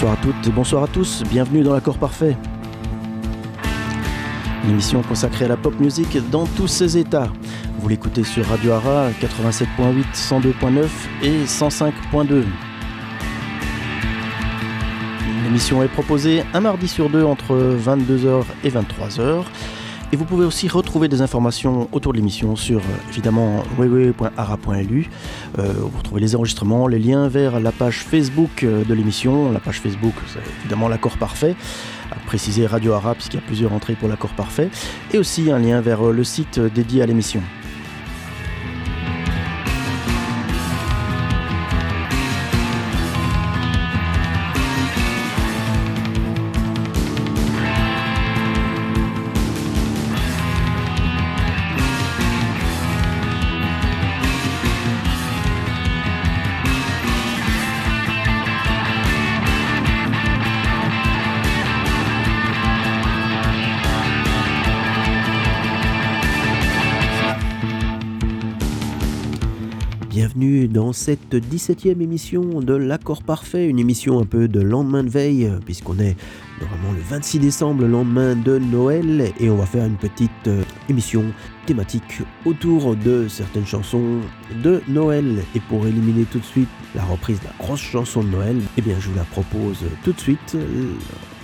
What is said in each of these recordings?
Bonsoir à toutes et bonsoir à tous, bienvenue dans l'accord parfait. Une émission consacrée à la pop music dans tous ses états. Vous l'écoutez sur Radio Ara 87.8, 102.9 et 105.2. L'émission est proposée un mardi sur deux entre 22h et 23h et vous pouvez aussi retrouver des informations autour de l'émission sur évidemment www.ara.lu. Euh, vous retrouvez les enregistrements, les liens vers la page Facebook euh, de l'émission. La page Facebook, c'est évidemment l'accord parfait. À préciser Radio Ara puisqu'il y a plusieurs entrées pour l'accord parfait. Et aussi un lien vers le site dédié à l'émission. Dans cette 17e émission de l'accord parfait, une émission un peu de lendemain de veille, puisqu'on est normalement le 26 décembre, le lendemain de Noël, et on va faire une petite euh, émission thématique autour de certaines chansons de Noël. Et pour éliminer tout de suite la reprise de la grosse chanson de Noël, eh bien je vous la propose tout de suite euh,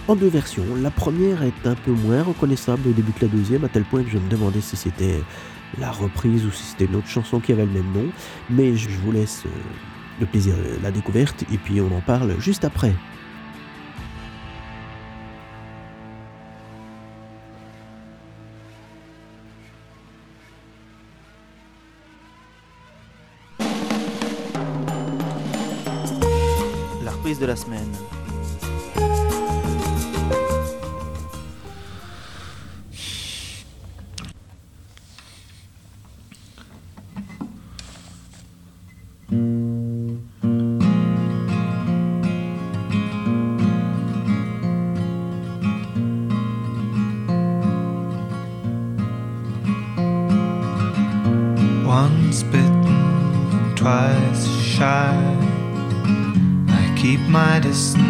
en deux versions. La première est un peu moins reconnaissable au début que la deuxième, à tel point que je me demandais si c'était la reprise ou si c'était une autre chanson qui avait le même nom. Mais je vous laisse euh, le plaisir de la découverte et puis on en parle juste après. La reprise de la semaine. Christ.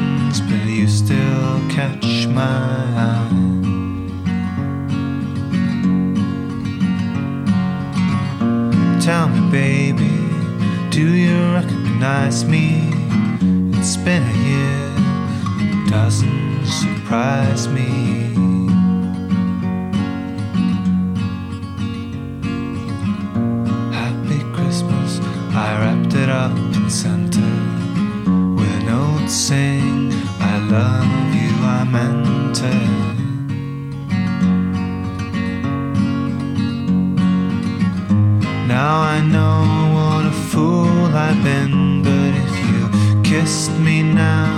Now I know what a fool I've been, but if you kissed me now,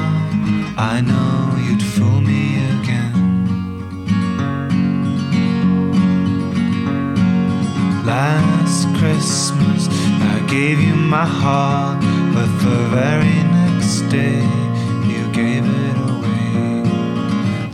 I know you'd fool me again. Last Christmas, I gave you my heart, but the very next day, you gave it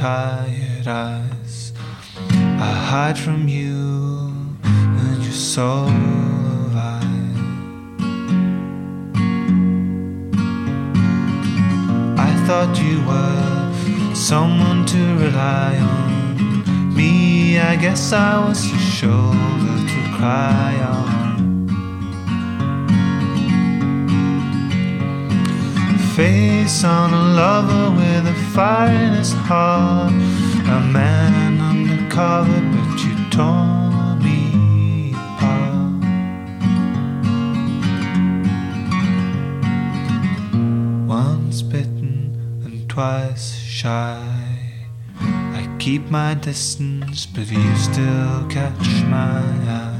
tired eyes. I hide from you and your soul of I. I thought you were someone to rely on. Me, I guess I was your shoulder to cry on. face on a lover with a fire in his heart. A man undercover, but you tore me apart. Once bitten and twice shy. I keep my distance, but you still catch my eye.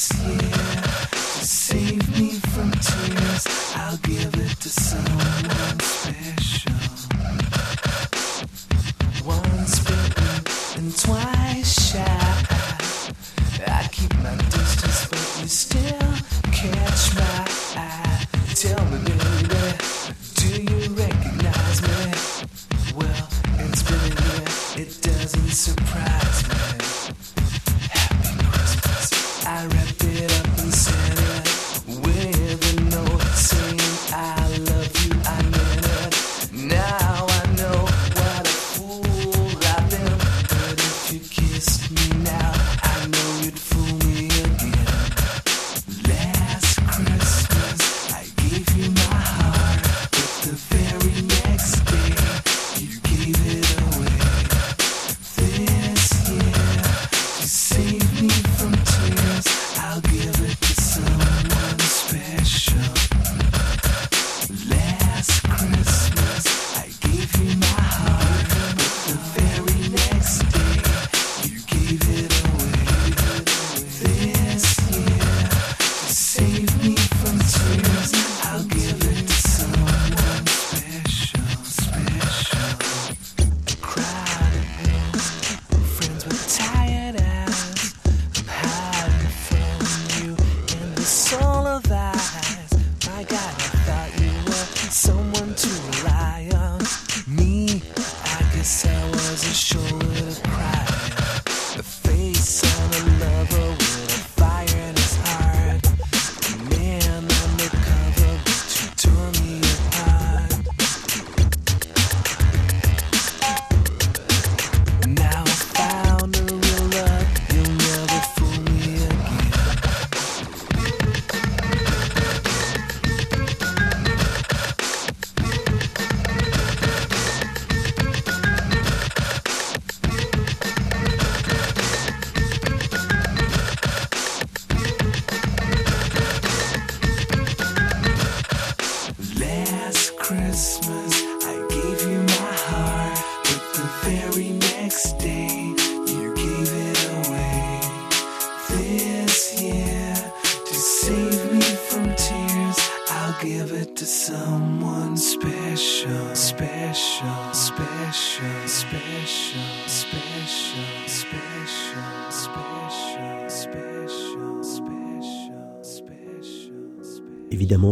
Yes.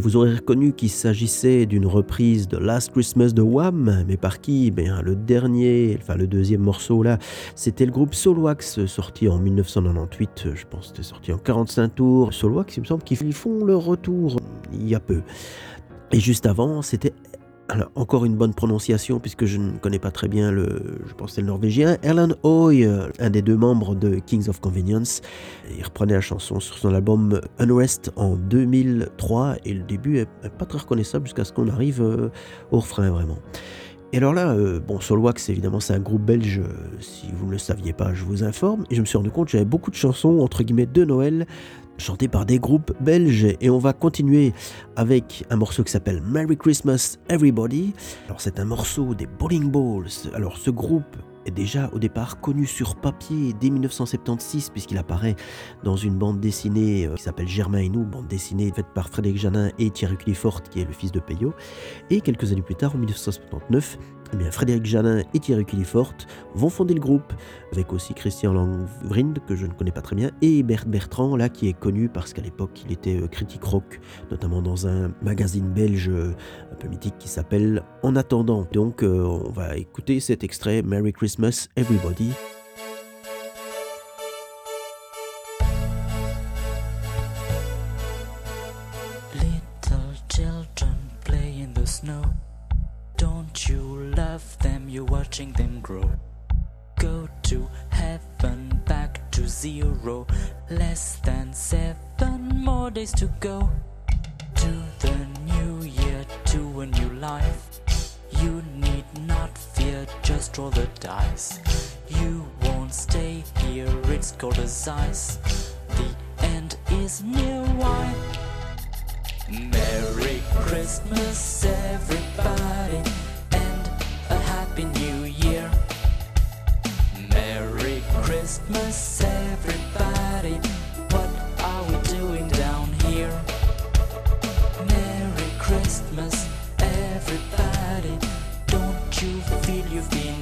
Vous aurez reconnu qu'il s'agissait d'une reprise de Last Christmas de Wham, mais par qui? Ben, Le dernier, enfin le deuxième morceau là, c'était le groupe Solwax, sorti en 1998, je pense c'était sorti en 45 tours. Solwax, il me semble qu'ils font leur retour il y a peu. Et juste avant, c'était alors, encore une bonne prononciation, puisque je ne connais pas très bien le, je pense le norvégien, Erland Hoy, euh, un des deux membres de Kings of Convenience. Il reprenait la chanson sur son album Unrest en 2003, et le début est pas très reconnaissable jusqu'à ce qu'on arrive euh, au refrain vraiment. Et alors là, euh, bon, Solwax, évidemment, c'est un groupe belge, euh, si vous ne le saviez pas, je vous informe, et je me suis rendu compte j'avais beaucoup de chansons, entre guillemets, de Noël, chantées par des groupes belges, et on va continuer avec un morceau qui s'appelle Merry Christmas Everybody. Alors c'est un morceau des Bowling Balls. Alors ce groupe est déjà au départ connu sur papier dès 1976 puisqu'il apparaît dans une bande dessinée euh, qui s'appelle Germain et nous, bande dessinée faite par Frédéric Janin et Thierry Clifford qui est le fils de Peyo. Et quelques années plus tard, en 1979, eh Frédéric Janin et Thierry Clifford vont fonder le groupe, avec aussi Christian Langvrind, que je ne connais pas très bien, et Bert Bertrand, là, qui est connu parce qu'à l'époque, il était euh, critique rock, notamment dans un magazine belge euh, un peu mythique qui s'appelle En attendant. Donc, euh, on va écouter cet extrait Merry Christmas Everybody. You're watching them grow. Go to heaven, back to zero. Less than seven more days to go. To the new year, to a new life. You need not fear, just roll the dice. You won't stay here, it's cold as ice. The end is near. Why? Merry Christmas, everybody, Christmas, everybody. What are we doing down here? Merry Christmas, everybody. Don't you feel you've been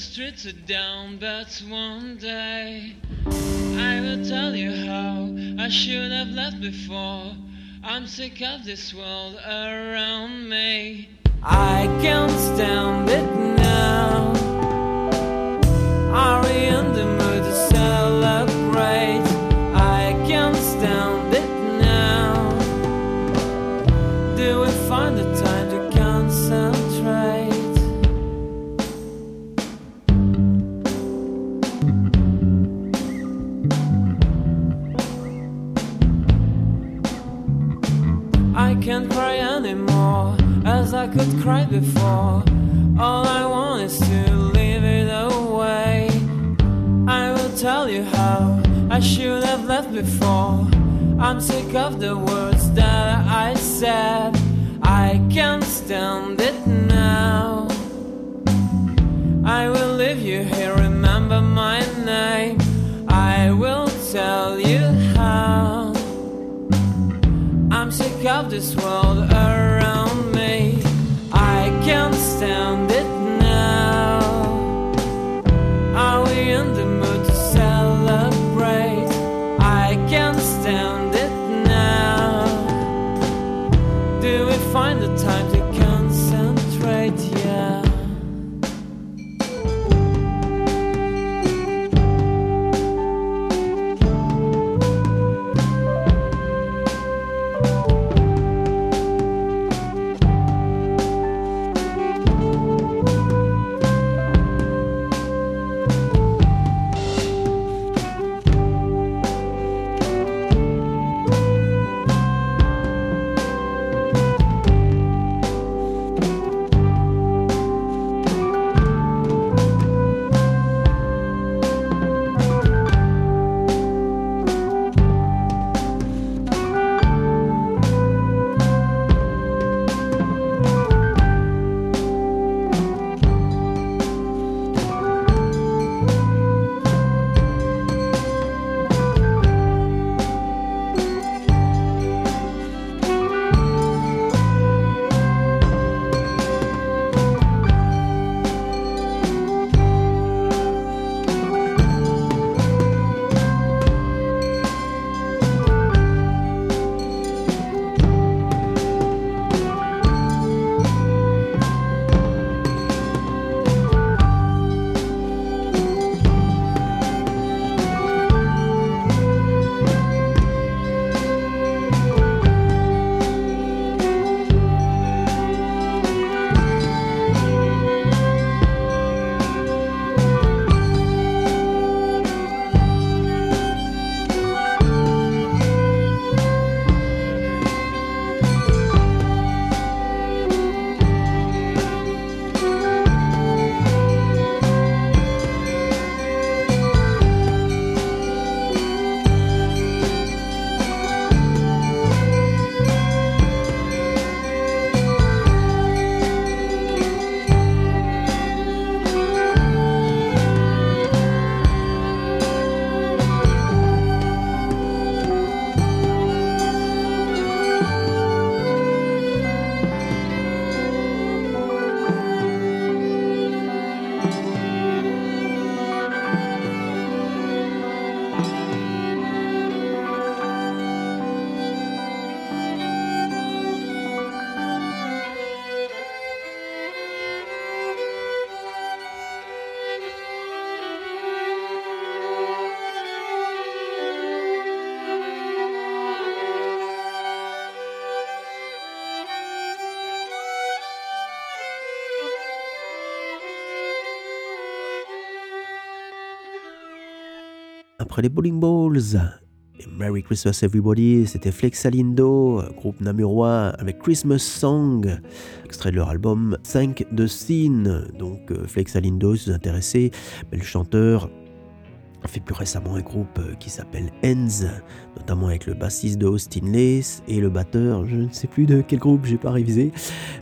the streets are down, but one day I will tell you how I should have left before. I'm sick of this world around me. I could cry before. All I want is to leave it away. I will tell you how I should have left before. I'm sick of the words that I said. I can't stand it now. I will leave you here, remember my name. I will tell you how. I'm sick of this world Après les Bowling Balls, et Merry Christmas Everybody, c'était Flexalindo, groupe namurois avec Christmas Song, extrait de leur album 5 de Scene. Donc euh, Flexalindo, si vous intéressez, mais le chanteur a fait plus récemment un groupe euh, qui s'appelle Ends, notamment avec le bassiste de Austin Lace et le batteur, je ne sais plus de quel groupe, j'ai pas révisé,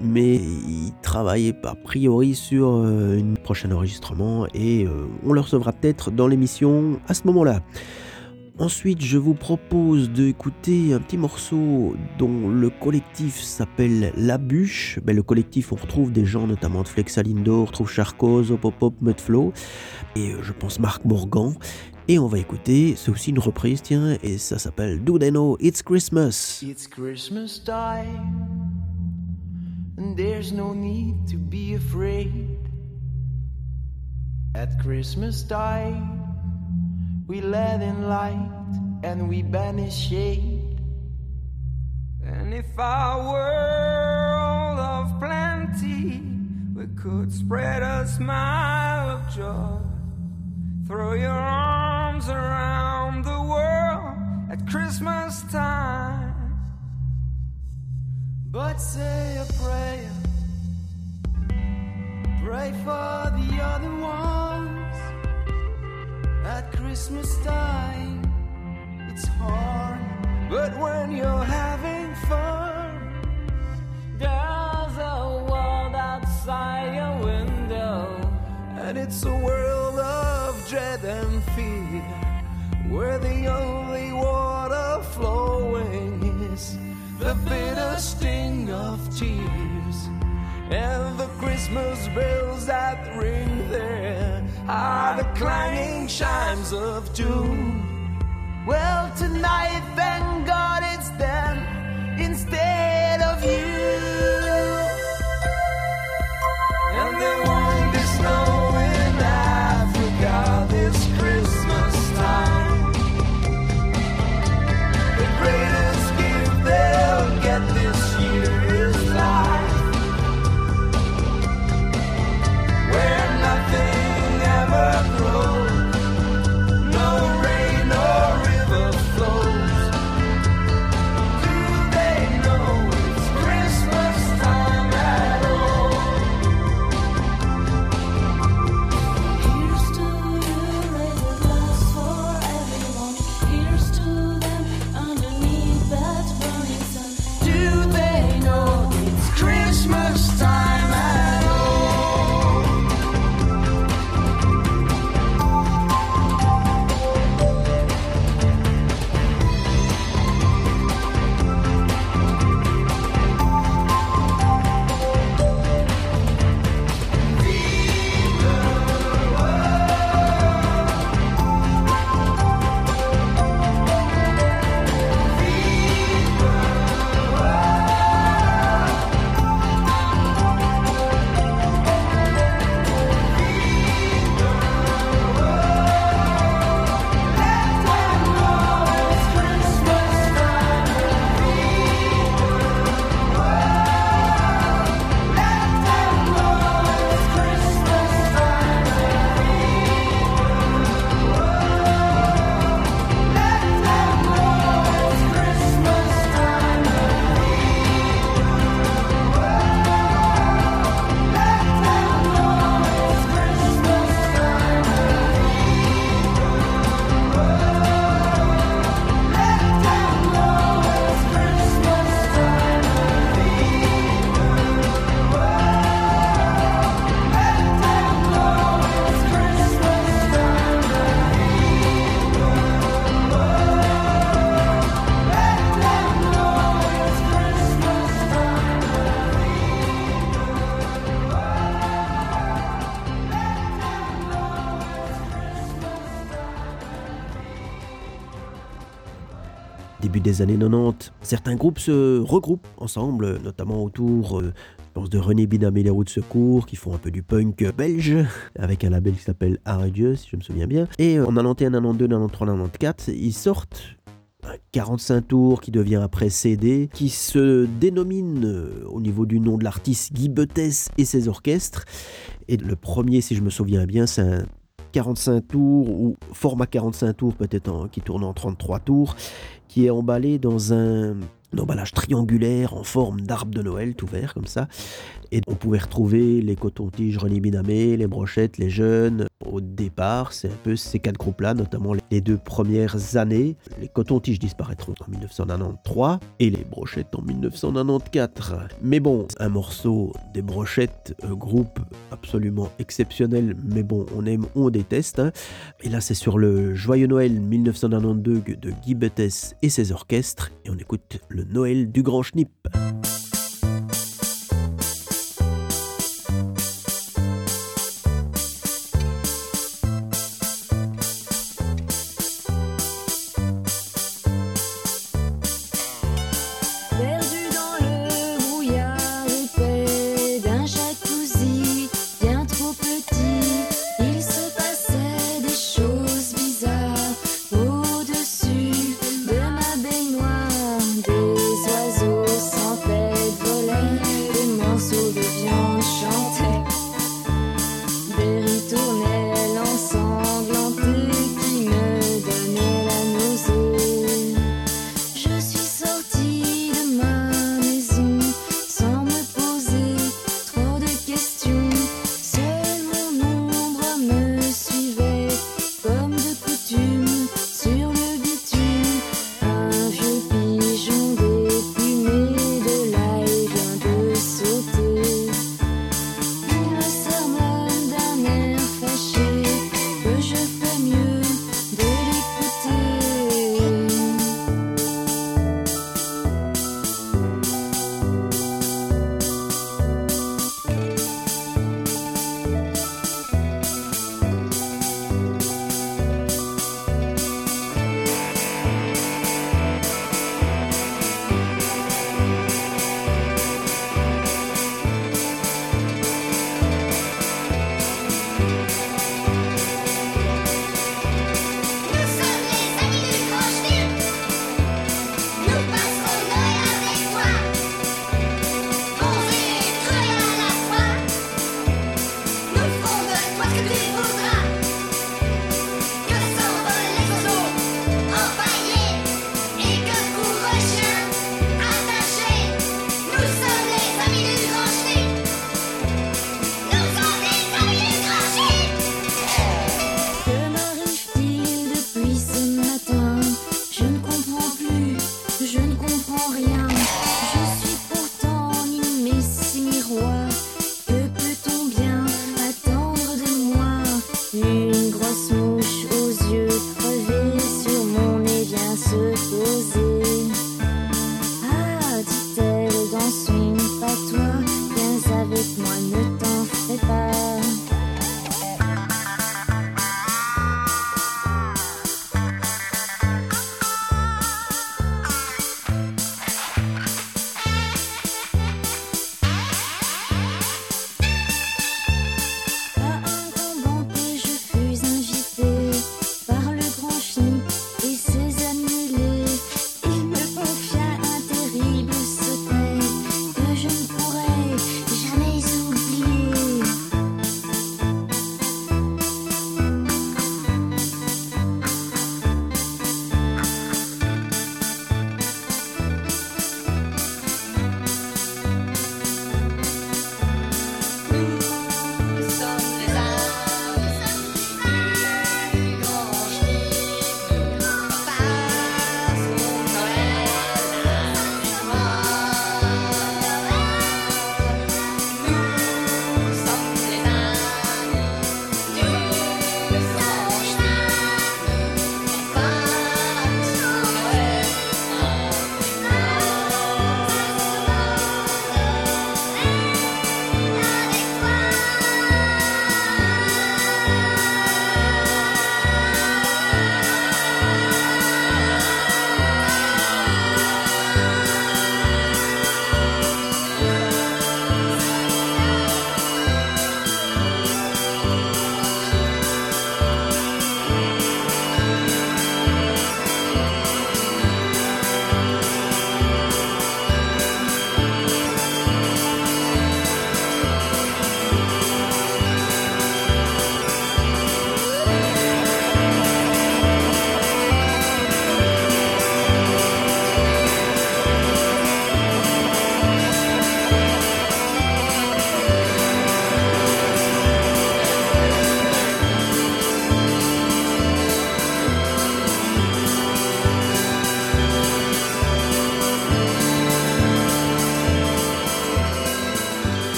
mais il travaille a priori sur euh, un prochain enregistrement et euh, on le recevra peut-être dans l'émission à ce moment-là. Ensuite, je vous propose d'écouter un petit morceau dont le collectif s'appelle La Bûche. Ben, le collectif, on retrouve des gens notamment de Flexalindo, on retrouve Charcos, Mudflow et euh, je pense Marc Morgan. Et on va écouter, c'est aussi une reprise, tiens, et ça s'appelle Do They Know It's Christmas? It's Christmas time, and there's no need to be afraid. At Christmas time, we let in light and we banish shade. And if our world of plenty, we could spread a smile of joy. Throw your arms around the world at Christmas time. But say a prayer, pray for the other ones. At Christmas time, it's hard, but when you're having fun, There's a world outside your window. and it's a world of dread and fear, where the only water flowing is the bitter sting of tears. And the Christmas bells that ring there are the clanging chimes of doom. Well, tonight, thank God it's them instead des années 90, certains groupes se regroupent ensemble, notamment autour euh, de René Binam et les roues de secours, qui font un peu du punk belge, avec un label qui s'appelle Dieu, si je me souviens bien. Et euh, en 91, 92, 93, 94, ils sortent un 45 tours qui devient après CD, qui se dénomine euh, au niveau du nom de l'artiste Guy Bettès et ses orchestres. Et le premier, si je me souviens bien, c'est un 45 tours ou format 45 tours peut-être qui tourne en 33 tours, qui est emballé dans un, un emballage triangulaire en forme d'arbre de Noël tout vert comme ça. Et on pouvait retrouver les cotons-tiges René Binamé, les brochettes, les jeunes. Au départ, c'est un peu ces quatre groupes-là, notamment les deux premières années. Les cotons-tiges disparaîtront en 1993 et les brochettes en 1994. Mais bon, un morceau des brochettes, euh, groupe absolument exceptionnel, mais bon, on aime on déteste. Et là, c'est sur le Joyeux Noël 1992 de Guy Bettès et ses orchestres. Et on écoute le Noël du Grand Schnipp.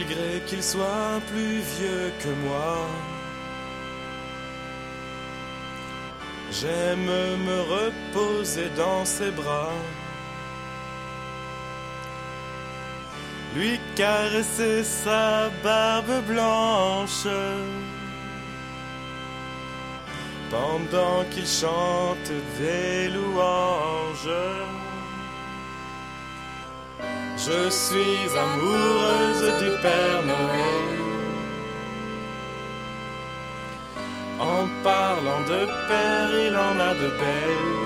Malgré qu'il soit plus vieux que moi. J'aime me reposer dans ses bras, lui caresser sa barbe blanche pendant qu'il chante des louanges. Je suis amoureuse du Père Noël. En parlant de père, il en a de belles.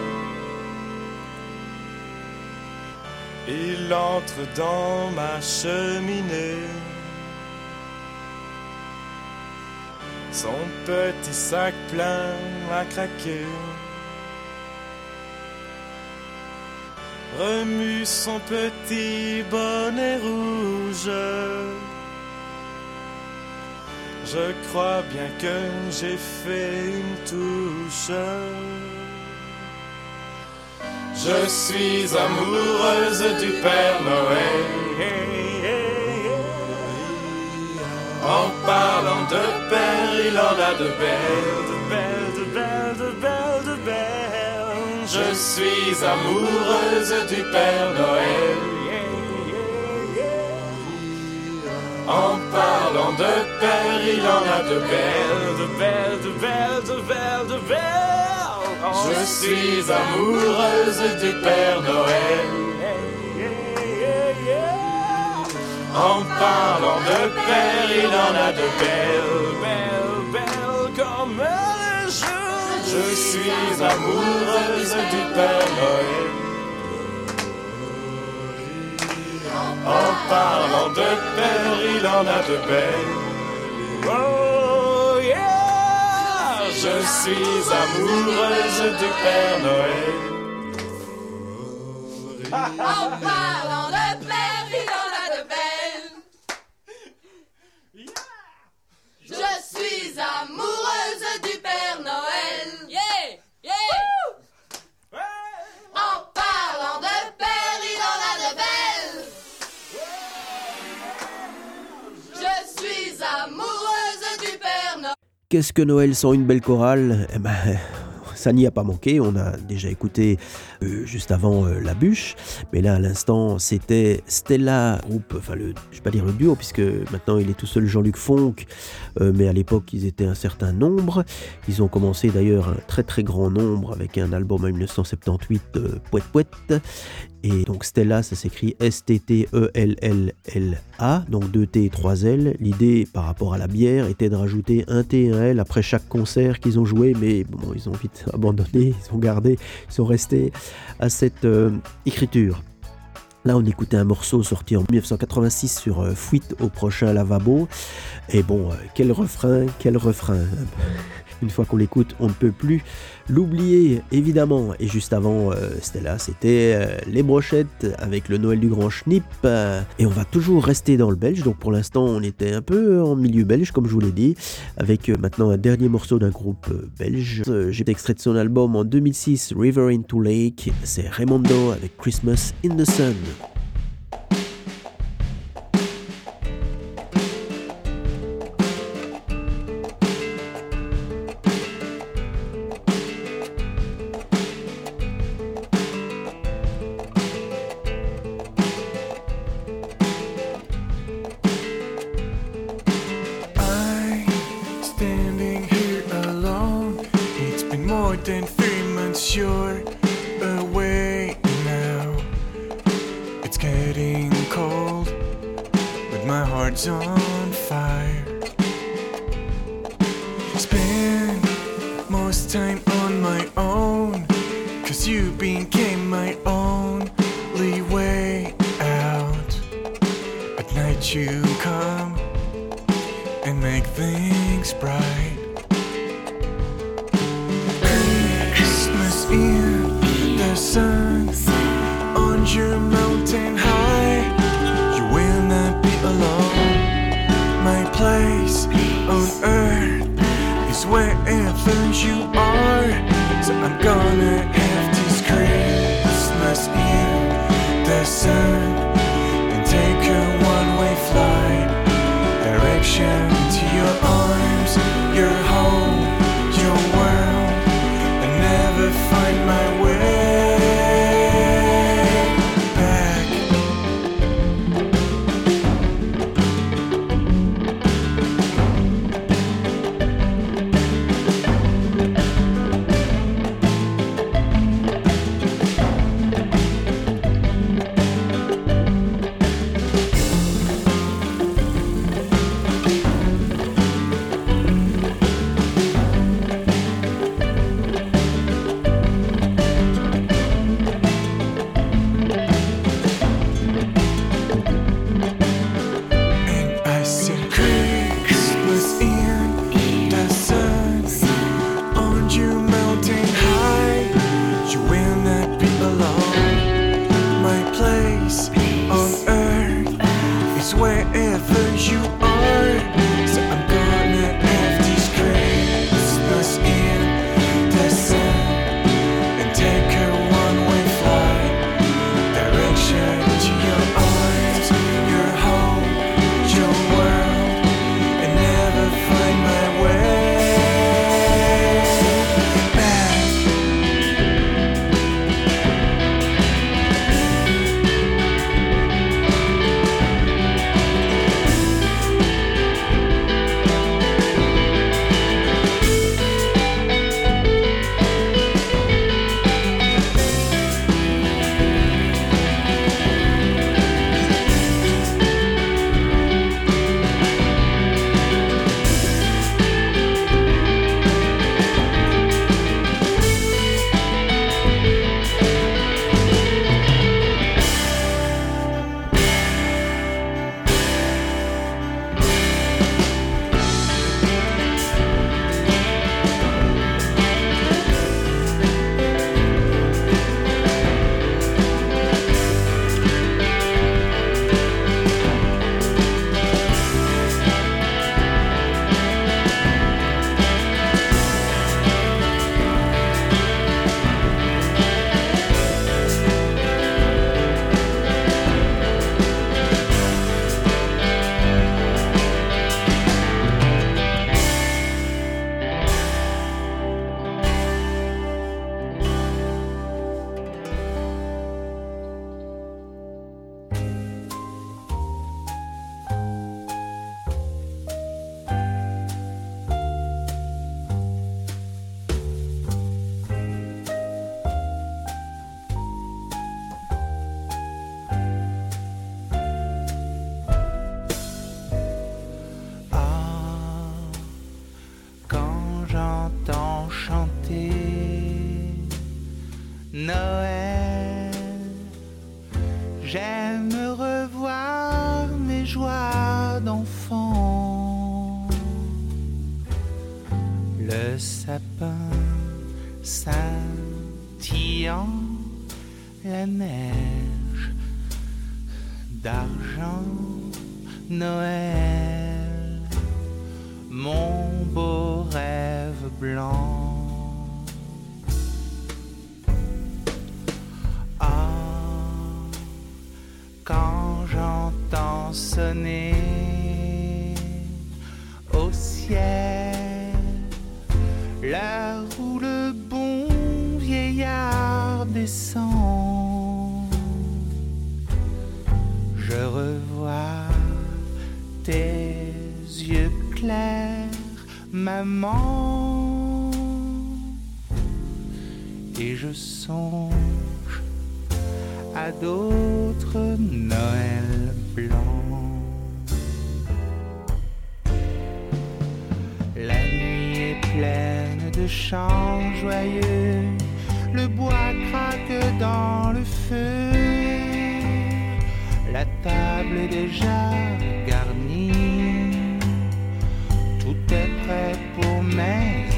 Il entre dans ma cheminée. Son petit sac plein à craquer. Remue son petit bonnet rouge. Je crois bien que j'ai fait une touche. Je suis amoureuse du Père Noël. En parlant de père, il en a de belles, Je suis amoureuse du Père Noël. En parlant de père, il en a de belles, de belles, de belles, de belles, de belles. Je suis amoureuse du Père Noël. En parlant de père, il en a de belles, belles, belles comme le jour. Je suis amoureuse du Père Noël. En parlant de père, il en a de belles. Oh yeah! Je suis amoureuse du Père Noël. En parlant de Qu'est-ce que Noël sans une belle chorale? Eh ben, ça n'y a pas manqué. On a déjà écouté euh, juste avant euh, La Bûche, mais là à l'instant c'était Stella, groupe, enfin le, je vais pas dire le duo puisque maintenant il est tout seul Jean-Luc Fonck, euh, mais à l'époque ils étaient un certain nombre. Ils ont commencé d'ailleurs un très très grand nombre avec un album en 1978, euh, Pouette Pouette. Et donc Stella, ça s'écrit S-T-T-E-L-L-L-A, donc 2 T et 3 L. L'idée par rapport à la bière était de rajouter un T et un L après chaque concert qu'ils ont joué, mais bon, ils ont vite abandonné, ils ont gardé, ils sont restés à cette euh, écriture. Là, on écoutait un morceau sorti en 1986 sur euh, Fuite au prochain lavabo. Et bon, euh, quel refrain, quel refrain. Une fois qu'on l'écoute, on ne peut plus l'oublier, évidemment. Et juste avant euh, Stella, c'était euh, Les Brochettes avec le Noël du Grand Schnipp. Euh, et on va toujours rester dans le belge. Donc pour l'instant, on était un peu en milieu belge, comme je vous l'ai dit, avec euh, maintenant un dernier morceau d'un groupe belge. J'ai extrait de son album en 2006, River into Lake. C'est Raimondo avec Christmas in the Sun.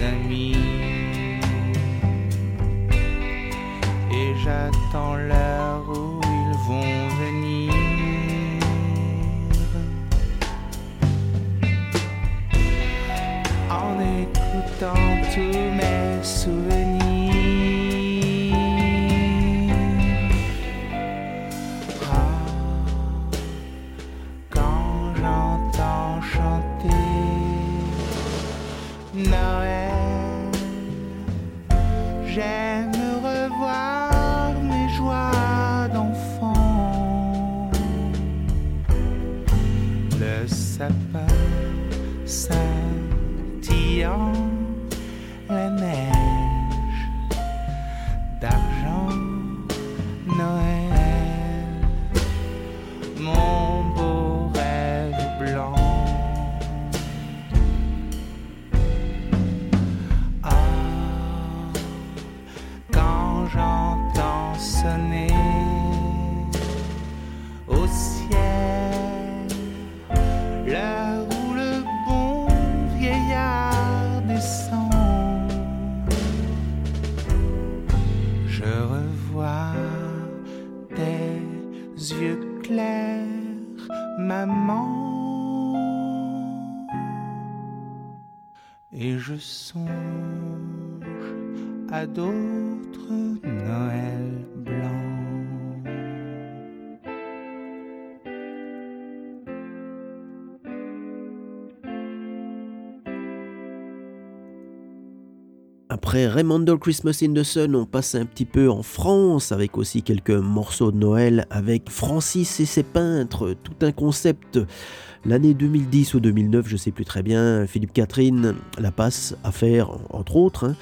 Amis. Et j'attends l'heure Après Raymondal Christmas in the Sun, on passe un petit peu en France avec aussi quelques morceaux de Noël avec Francis et ses peintres, tout un concept. L'année 2010 ou 2009, je sais plus très bien, Philippe Catherine la passe à faire, entre autres, hein,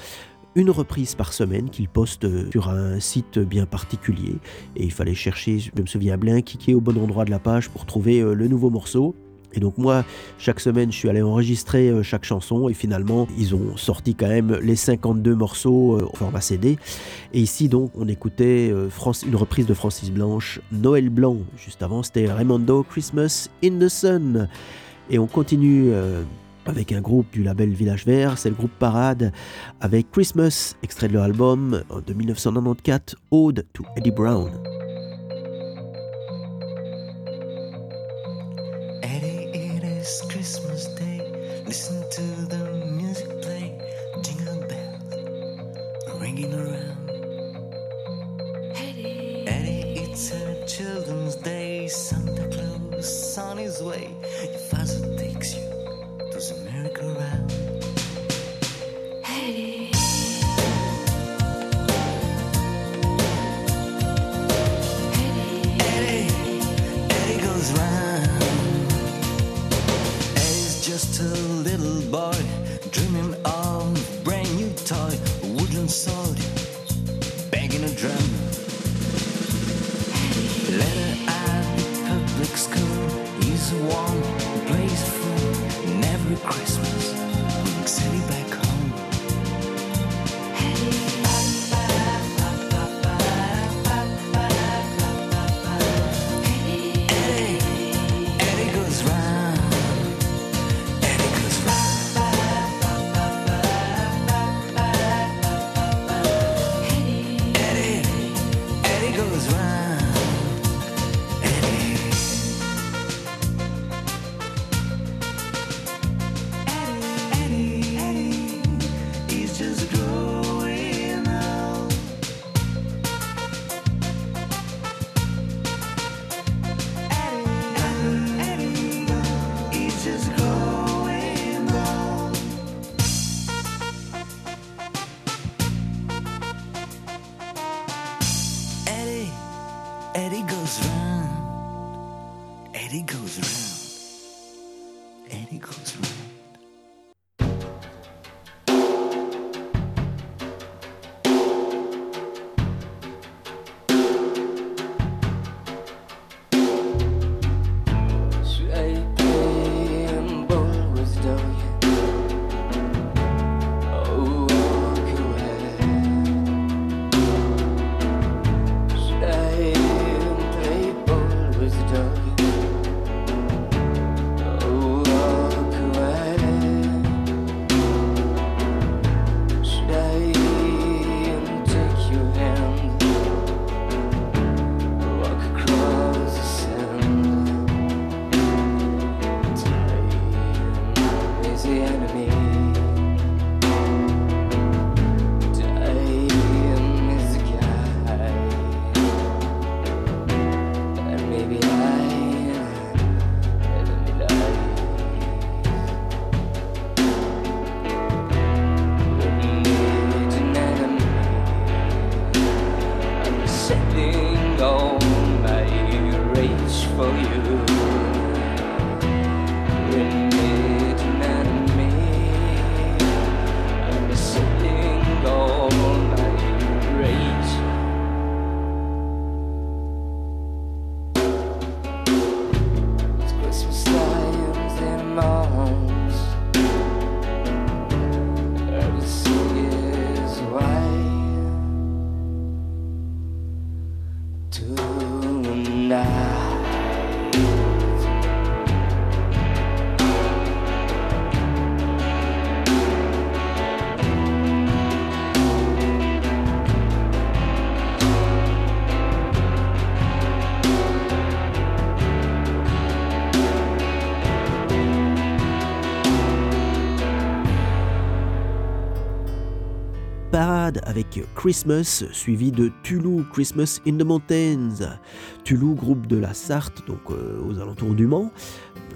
une reprise par semaine qu'il poste sur un site bien particulier. Et il fallait chercher, je me souviens bien, cliquer au bon endroit de la page pour trouver euh, le nouveau morceau. Et donc moi, chaque semaine, je suis allé enregistrer euh, chaque chanson et finalement, ils ont sorti quand même les 52 morceaux au format CD. Et ici, donc, on écoutait euh, une reprise de Francis Blanche, Noël Blanc. Juste avant, c'était Raymondo, Christmas in the Sun. Et on continue euh, avec un groupe du label Village Vert, c'est le groupe Parade, avec Christmas, extrait de leur album de 1994, Ode to Eddie Brown. For you. Avec Christmas, suivi de Tulu, Christmas in the Mountains. Tulu, groupe de la Sarthe, donc euh, aux alentours du Mans.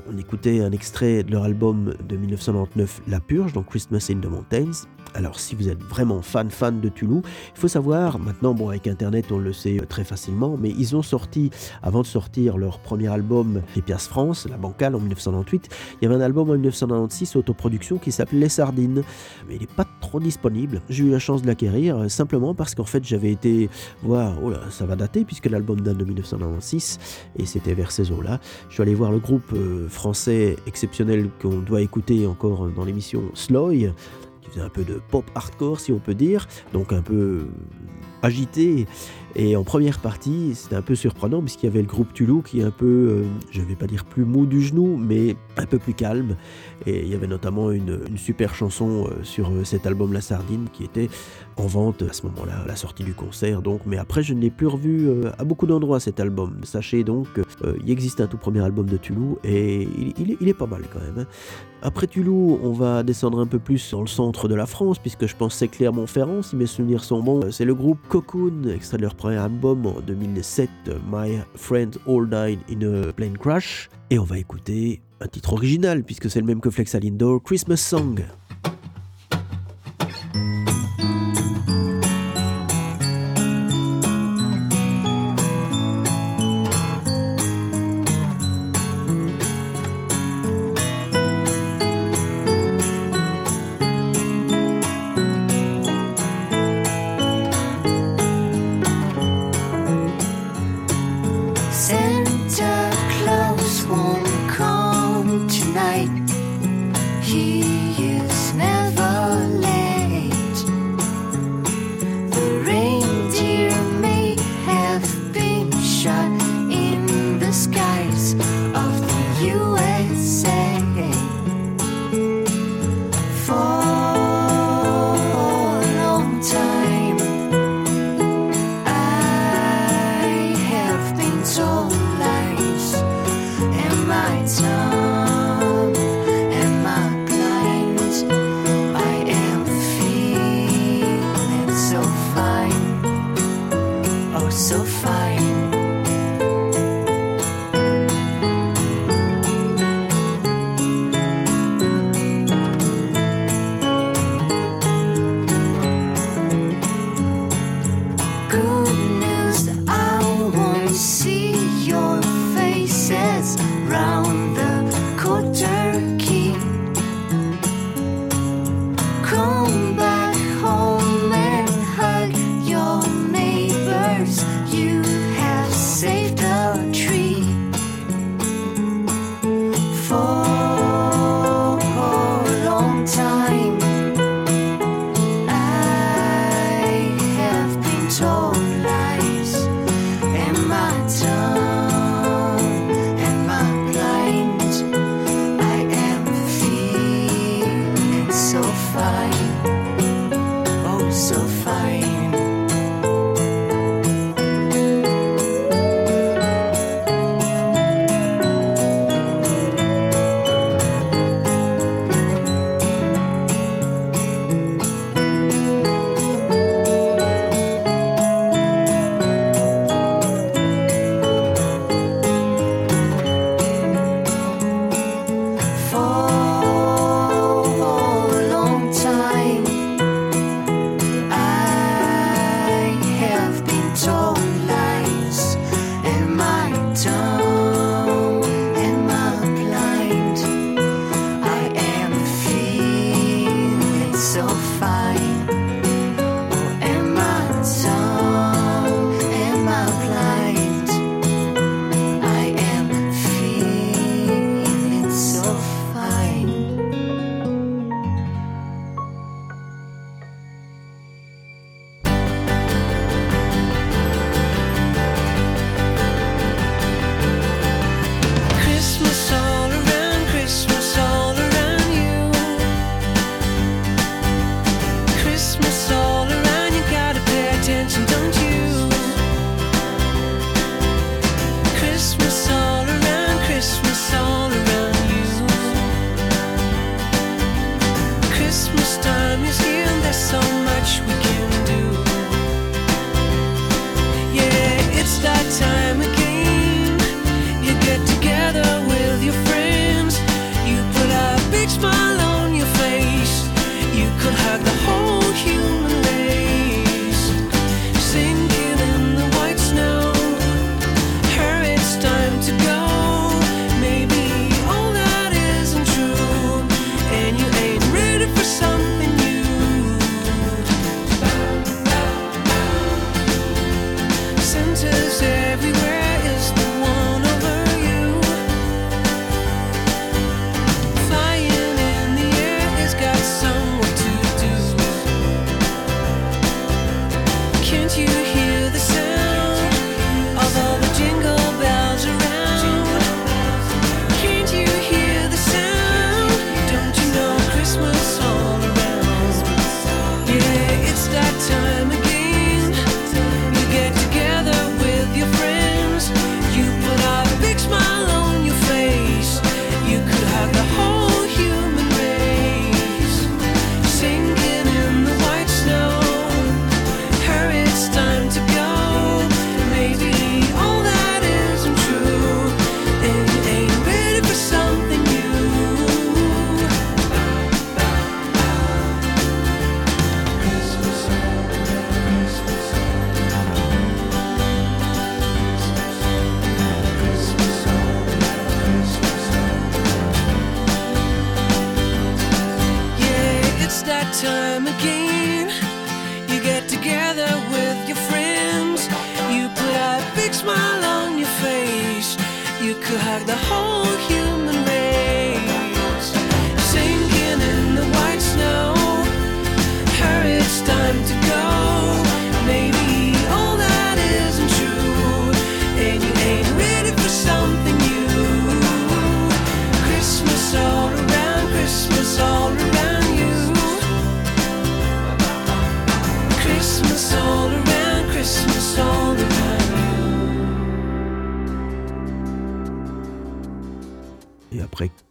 On écoutait un extrait de leur album de 1999, La Purge, donc Christmas in the Mountains. Alors si vous êtes vraiment fan fan de Toulouse, il faut savoir, maintenant bon avec internet on le sait très facilement, mais ils ont sorti, avant de sortir leur premier album Les Pièces France, La Bancale en 1998, il y avait un album en 1996 autoproduction qui s'appelait Les Sardines, mais il n'est pas trop disponible. J'ai eu la chance de l'acquérir euh, simplement parce qu'en fait j'avais été voir, oh là ça va dater puisque l'album date de 1996 et c'était vers ces eaux-là. Je suis allé voir le groupe euh, français exceptionnel qu'on doit écouter encore dans l'émission Sloy un peu de pop hardcore si on peut dire, donc un peu euh, agité. Et en première partie, c'était un peu surprenant puisqu'il y avait le groupe Toulouse qui est un peu, euh, je vais pas dire plus mou du genou, mais un peu plus calme. Et il y avait notamment une, super chanson euh, sur euh, cet album La Sardine qui était en vente à ce moment-là, à la sortie du concert. Donc, mais après, je ne l'ai plus revu à beaucoup d'endroits cet album. Sachez donc qu'il existe un tout premier album de Toulouse et il, est- pas mal quand même. hein. Après Toulouse, on va descendre un peu plus dans le centre de la France, puisque je pense que c'est Clermont-Ferrand, si mes souvenirs sont bons. C'est le groupe Cocoon, extrait de leur premier album en 2007, My Friend All Died in a Plane Crash. Et on va écouter un titre original, puisque c'est le même que Flex Alindo, Christmas Song.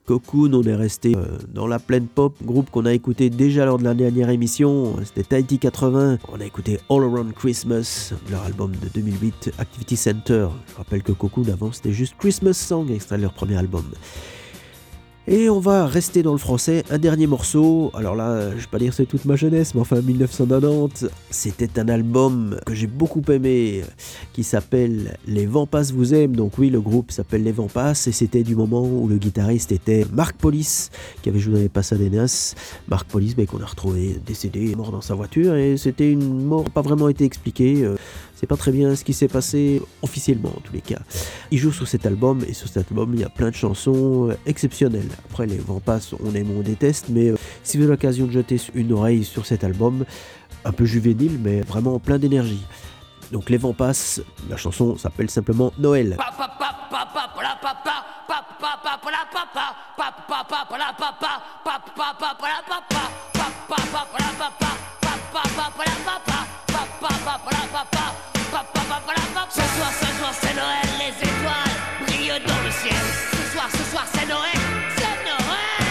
Cocoon, on est resté euh, dans la plaine pop, groupe qu'on a écouté déjà lors de la dernière émission, c'était Tahiti 80. On a écouté All Around Christmas, leur album de 2008, Activity Center. Je rappelle que Cocoon avant c'était juste Christmas Song, extrait de leur premier album. Et on va rester dans le français, un dernier morceau. Alors là, je vais pas dire c'est toute ma jeunesse, mais enfin 1990, c'était un album que j'ai beaucoup aimé, qui s'appelle Les Vents Passent vous aiment. Donc oui, le groupe s'appelle Les Vents et c'était du moment où le guitariste était Marc Police, qui avait joué dans les Pasadenas. Marc Police, ben, qu'on a retrouvé décédé, mort dans sa voiture, et c'était une mort pas vraiment été expliquée. Euh, c'est pas très bien ce qui s'est passé officiellement en tous les cas. Il joue sur cet album et sur cet album il y a plein de chansons euh, exceptionnelles. Après les vents passent, on aime ou on déteste, mais euh, si vous avez l'occasion de jeter une oreille sur cet album, un peu juvénile mais vraiment plein d'énergie. Donc les vents passent, la chanson s'appelle simplement Noël. Ce soir, ce soir, c'est Noël, les étoiles brillent dans le ciel. Ce soir, ce soir, c'est Noël, c'est Noël.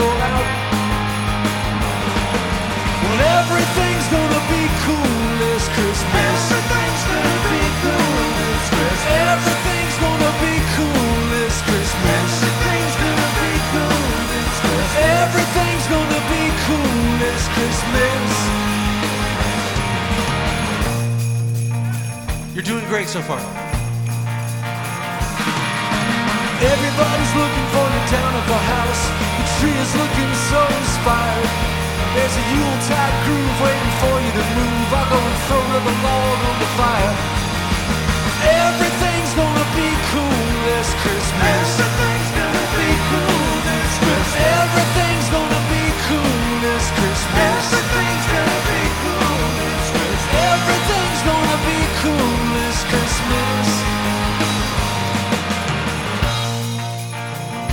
Roll out. Well, everything's gonna be cool this Christmas. Everything's gonna be cool this Christmas. Everything's gonna be cool this Christmas. Everything's gonna be cool this Christmas. Everything's gonna be cool this Christmas. You're doing great so far. Everybody's looking for the town of a house. Tree is looking so inspired. There's a Yuletide groove waiting for you to move. I'll go and throw the log on the fire. Everything's gonna be cool this Christmas. Everything's gonna be cool this Christmas. Everything's gonna be cool this Christmas. Everything's gonna be cool this Christmas. Everything's gonna be cool this Christmas.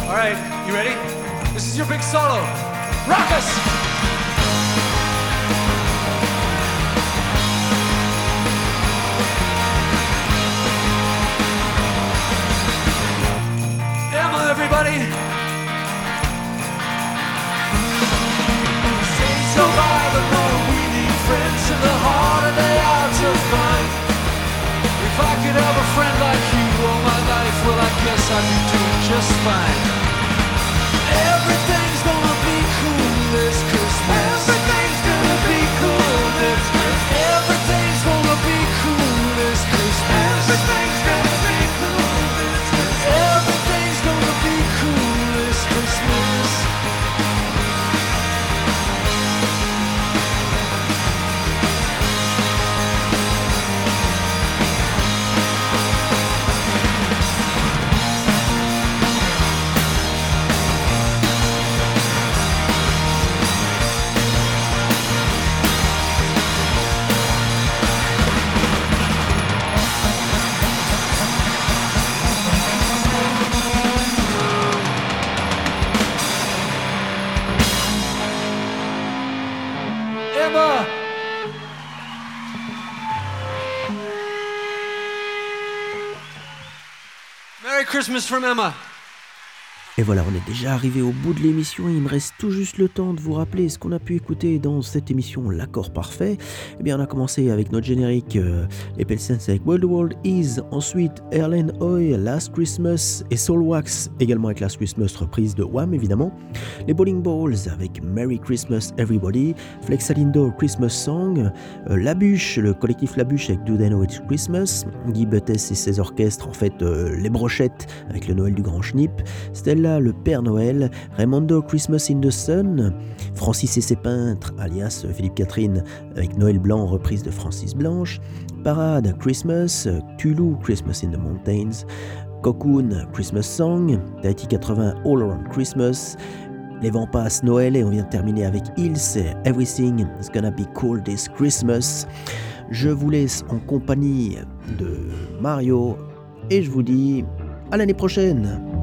All right, you ready? your big solo. Rock us! everybody. Say so by the road, we need friends in the heart, and they are to find. If I could have a friend like you all my life, well, I guess I'd be doing just fine. Everything's gonna be cool this Christmas. Everything's gonna be cool this Christmas. Christmas from Emma. Et voilà, on est déjà arrivé au bout de l'émission. Il me reste tout juste le temps de vous rappeler ce qu'on a pu écouter dans cette émission L'accord parfait. Eh bien, on a commencé avec notre générique euh, les Pelsens avec World World Is. Ensuite, Erlen Hoy, Last Christmas et Soul Wax, également avec Last Christmas, reprise de Wham évidemment. Les Bowling Balls avec Merry Christmas Everybody. Flex Alindo, Christmas Song. Euh, La Bûche, le collectif La Bûche avec Do They Know It's Christmas. Guy Buttes et ses orchestres, en fait, euh, Les Brochettes avec le Noël du Grand Schnipp. Stella, le Père Noël, Raimondo Christmas in the Sun, Francis et ses peintres, alias Philippe Catherine, avec Noël Blanc, reprise de Francis Blanche, Parade Christmas, Tulu Christmas in the Mountains, Cocoon Christmas Song, Tahiti 80 All Around Christmas, les vents passent Noël et on vient de terminer avec Hills, Everything is gonna be cool this Christmas. Je vous laisse en compagnie de Mario et je vous dis à l'année prochaine.